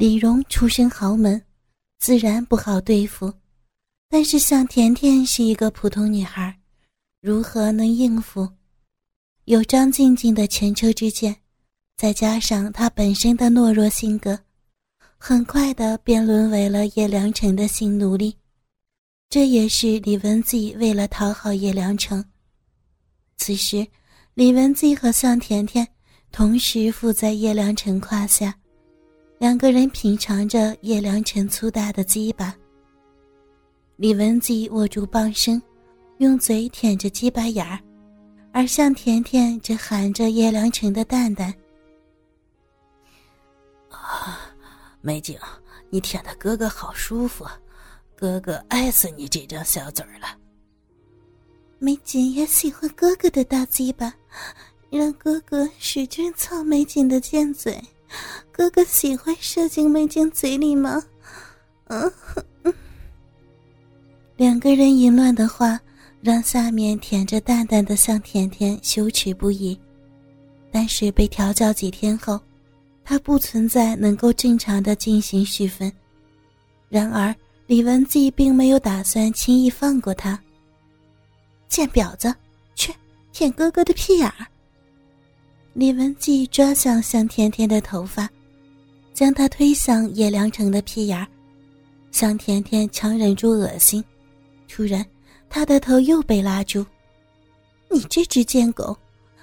李荣出身豪门，自然不好对付。但是向甜甜是一个普通女孩，如何能应付？有张静静的前车之鉴，再加上她本身的懦弱性格，很快的便沦为了叶良辰的性奴隶。这也是李文季为了讨好叶良辰。此时，李文季和向甜甜同时伏在叶良辰胯下，两个人品尝着叶良辰粗大的鸡巴。李文吉握住棒身，用嘴舔着鸡巴眼儿，而向甜甜则含着叶良辰的蛋蛋。啊，美景，你舔的哥哥好舒服，哥哥爱死你这张小嘴了。美景也喜欢哥哥的大鸡巴，让哥哥使劲操美景的贱嘴，哥哥喜欢射进美景嘴里吗？嗯。两个人淫乱的话，让下面舔着蛋蛋的向甜甜羞耻不已。但是被调教几天后，他不存在能够正常的进行续分。然而李文季并没有打算轻易放过他。贱婊子，去舔哥哥的屁眼儿！李文季抓向向甜甜的头发，将她推向叶良辰的屁眼儿。向甜甜强忍住恶心。突然，他的头又被拉住。“你这只贱狗，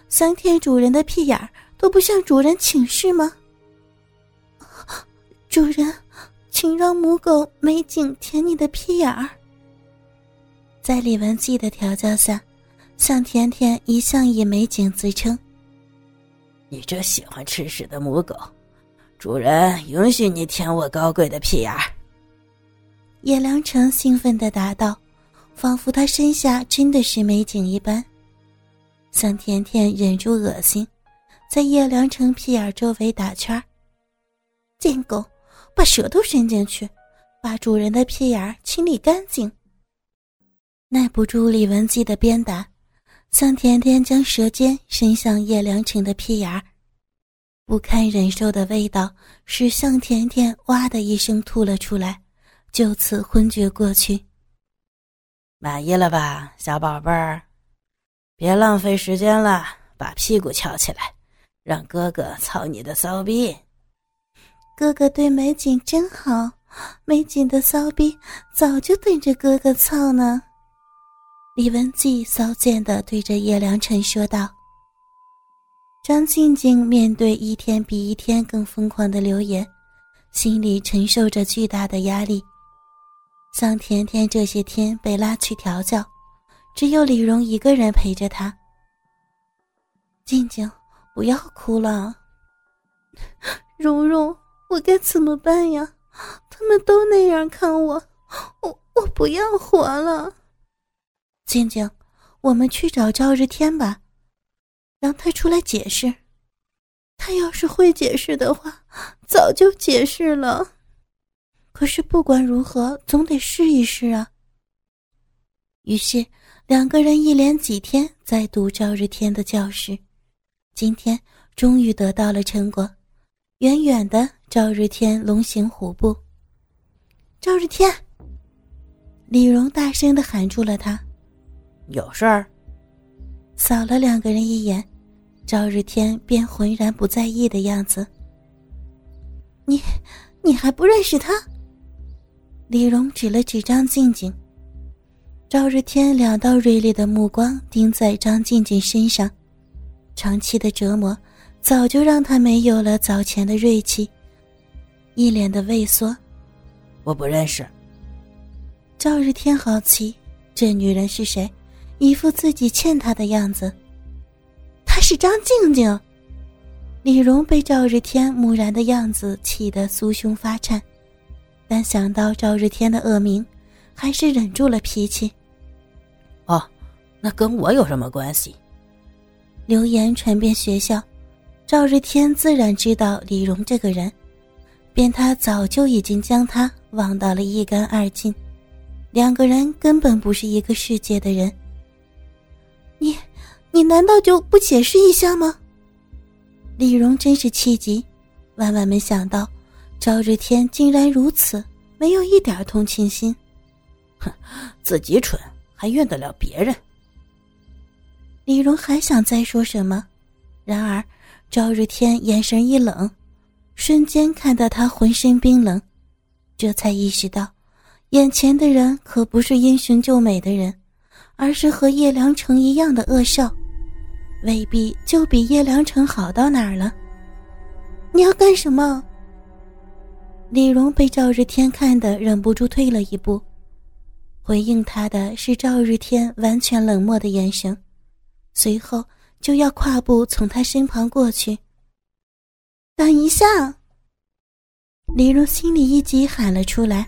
想舔主人的屁眼儿都不向主人请示吗？”主人，请让母狗美景舔你的屁眼儿。在李文季的调教下，向甜甜一向以美景自称。你这喜欢吃屎的母狗，主人允许你舔我高贵的屁眼儿。叶良辰兴奋的答道。仿佛他身下真的是美景一般，向甜甜忍住恶心，在叶良辰屁眼周围打圈贱狗，把舌头伸进去，把主人的屁眼清理干净。耐不住李文姬的鞭打，向甜甜将舌尖伸向叶良辰的屁眼不堪忍受的味道使向甜甜哇的一声吐了出来，就此昏厥过去。满意了吧，小宝贝儿？别浪费时间了，把屁股翘起来，让哥哥操你的骚逼。哥哥对美景真好，美景的骚逼早就等着哥哥操呢。李文季骚贱的对着叶良辰说道。张静静面对一天比一天更疯狂的留言，心里承受着巨大的压力。向甜甜这些天被拉去调教，只有李荣一个人陪着她。静静，不要哭了。蓉蓉，我该怎么办呀？他们都那样看我，我我不要活了。静静，我们去找赵日天吧，让他出来解释。他要是会解释的话，早就解释了。可是不管如何，总得试一试啊。于是两个人一连几天在读赵日天的教室，今天终于得到了成果。远远的，赵日天龙行虎步。赵日天，李荣大声的喊住了他：“有事儿。”扫了两个人一眼，赵日天便浑然不在意的样子。你，你还不认识他？李荣指了指张静静，赵日天两道锐利的目光盯在张静静身上，长期的折磨早就让他没有了早前的锐气，一脸的畏缩。我不认识。赵日天好奇，这女人是谁？一副自己欠他的样子。他是张静静。李荣被赵日天木然的样子气得酥胸发颤。但想到赵日天的恶名，还是忍住了脾气。哦，那跟我有什么关系？流言传遍学校，赵日天自然知道李荣这个人，便他早就已经将他忘到了一干二净，两个人根本不是一个世界的人。你，你难道就不解释一下吗？李荣真是气急，万万没想到。赵日天竟然如此，没有一点同情心。哼，自己蠢还怨得了别人？李荣还想再说什么，然而赵日天眼神一冷，瞬间看到他浑身冰冷，这才意识到，眼前的人可不是英雄救美的人，而是和叶良辰一样的恶少，未必就比叶良辰好到哪儿了。你要干什么？李荣被赵日天看得忍不住退了一步，回应他的是赵日天完全冷漠的眼神。随后就要跨步从他身旁过去。等一下！李荣心里一急，喊了出来。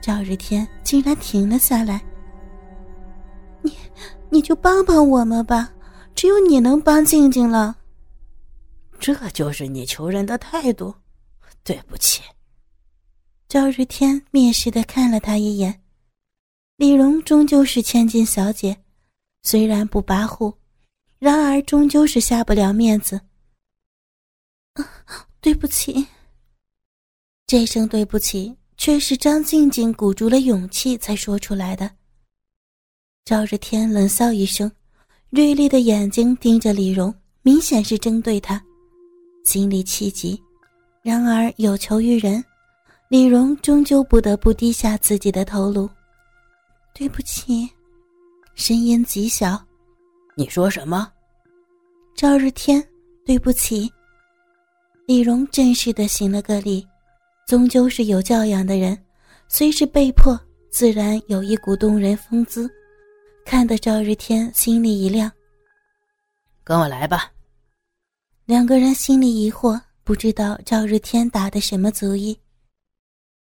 赵日天竟然停了下来。你，你就帮帮我们吧，只有你能帮静静了。这就是你求人的态度？对不起。赵日天蔑视的看了他一眼。李荣终究是千金小姐，虽然不跋扈。然而，终究是下不了面子。啊对不起。这声对不起，却是张静静鼓足了勇气才说出来的。赵日天冷笑一声，锐利的眼睛盯着李荣，明显是针对他，心里气急。然而有求于人，李荣终究不得不低下自己的头颅。对不起，声音极小。你说什么？赵日天，对不起。李荣正式的行了个礼，终究是有教养的人，虽是被迫，自然有一股动人风姿，看得赵日天心里一亮。跟我来吧。两个人心里疑惑，不知道赵日天打的什么主意。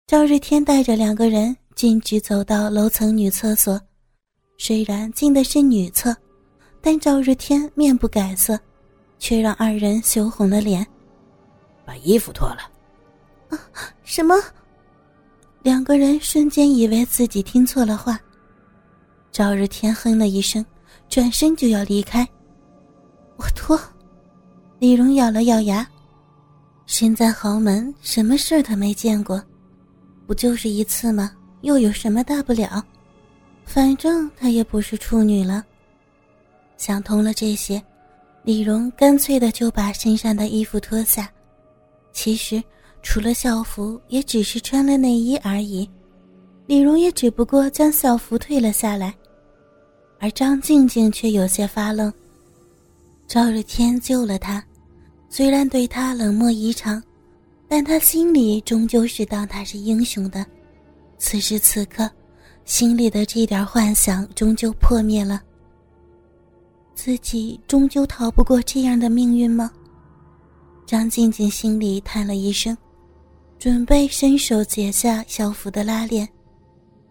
赵日天带着两个人径直走到楼层女厕所，虽然进的是女厕。但赵日天面不改色，却让二人羞红了脸。把衣服脱了。啊！什么？两个人瞬间以为自己听错了话。赵日天哼了一声，转身就要离开。我脱。李荣咬了咬牙，身在豪门，什么事他没见过，不就是一次吗？又有什么大不了？反正他也不是处女了。想通了这些，李荣干脆的就把身上的衣服脱下。其实除了校服，也只是穿了内衣而已。李荣也只不过将校服退了下来，而张静静却有些发愣。赵日天救了他，虽然对他冷漠异常，但他心里终究是当他是英雄的。此时此刻，心里的这点幻想终究破灭了。自己终究逃不过这样的命运吗？张静静心里叹了一声，准备伸手解下校服的拉链，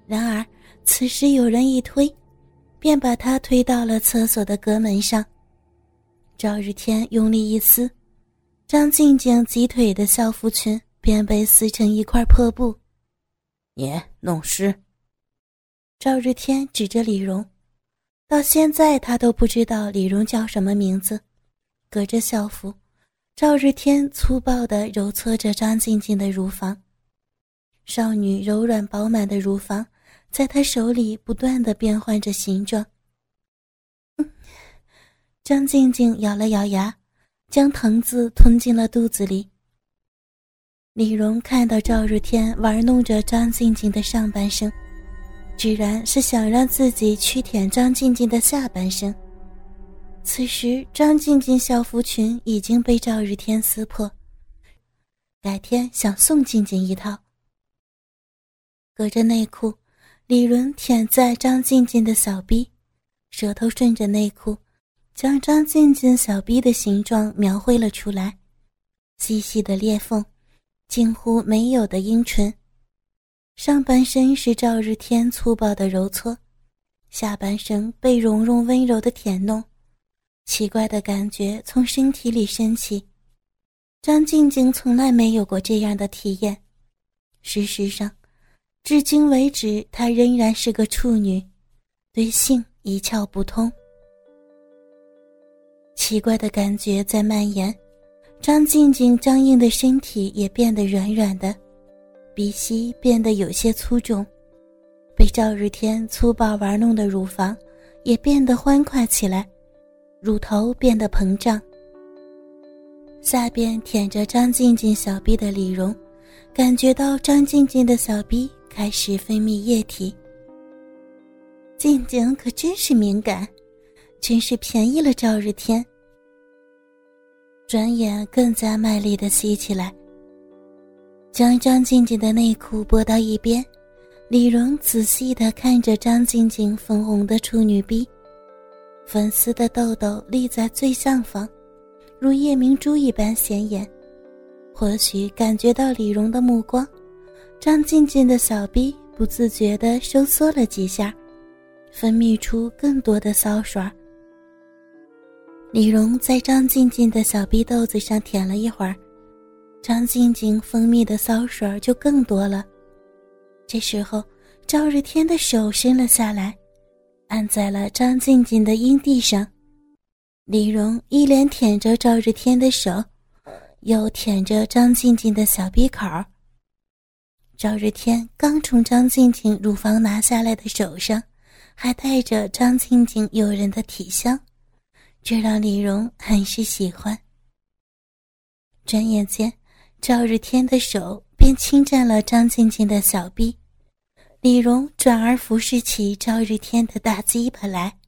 然而此时有人一推，便把她推到了厕所的隔门上。赵日天用力一撕，张静静挤腿的校服裙便被撕成一块破布。你弄湿。赵日天指着李荣。到现在，他都不知道李荣叫什么名字。隔着校服，赵日天粗暴地揉搓着张静静的乳房，少女柔软饱满的乳房在他手里不断的变换着形状。张静静咬了咬牙，将藤子吞进了肚子里。李荣看到赵日天玩弄着张静静的上半身。居然是想让自己去舔张静静的下半身。此时，张静静校服裙已经被赵日天撕破，改天想送静静一套。隔着内裤，李伦舔在张静静的小臂，舌头顺着内裤，将张静静小臂的形状描绘了出来，细细的裂缝，近乎没有的阴唇。上半身是赵日天粗暴的揉搓，下半身被蓉蓉温柔的舔弄，奇怪的感觉从身体里升起。张静静从来没有过这样的体验。事实上，至今为止，她仍然是个处女，对性一窍不通。奇怪的感觉在蔓延，张静静僵硬的身体也变得软软的，鼻息变得有些粗重，被赵日天粗暴玩弄的乳房也变得欢快起来，乳头变得膨胀。下边舔着张静静小臂的李荣，感觉到张静静的小臂开始分泌液体。静静可真是敏感，真是便宜了赵日天。转眼更加卖力的吸起来，将张静静的内裤拨到一边，李荣仔细的看着张静静粉红的处女臂，粉丝的痘痘立在最上方，如夜明珠一般显眼。或许感觉到李荣的目光，张静静的小臂不自觉的收缩了几下，分泌出更多的骚水。李荣在张静静的小逼豆子上舔了一会儿，张静静分泌的骚水就更多了。这时候，赵日天的手伸了下来，按在了张静静的阴蒂上。李荣一连舔着赵日天的手，又舔着张静静的小鼻口。赵日天刚从张静静乳房拿下来的手上，还带着张静静诱人的体香。这让李荣很是喜欢。转眼间，赵日天的手便侵占了张静静的小臂，李荣转而服侍起赵日天的大鸡巴来。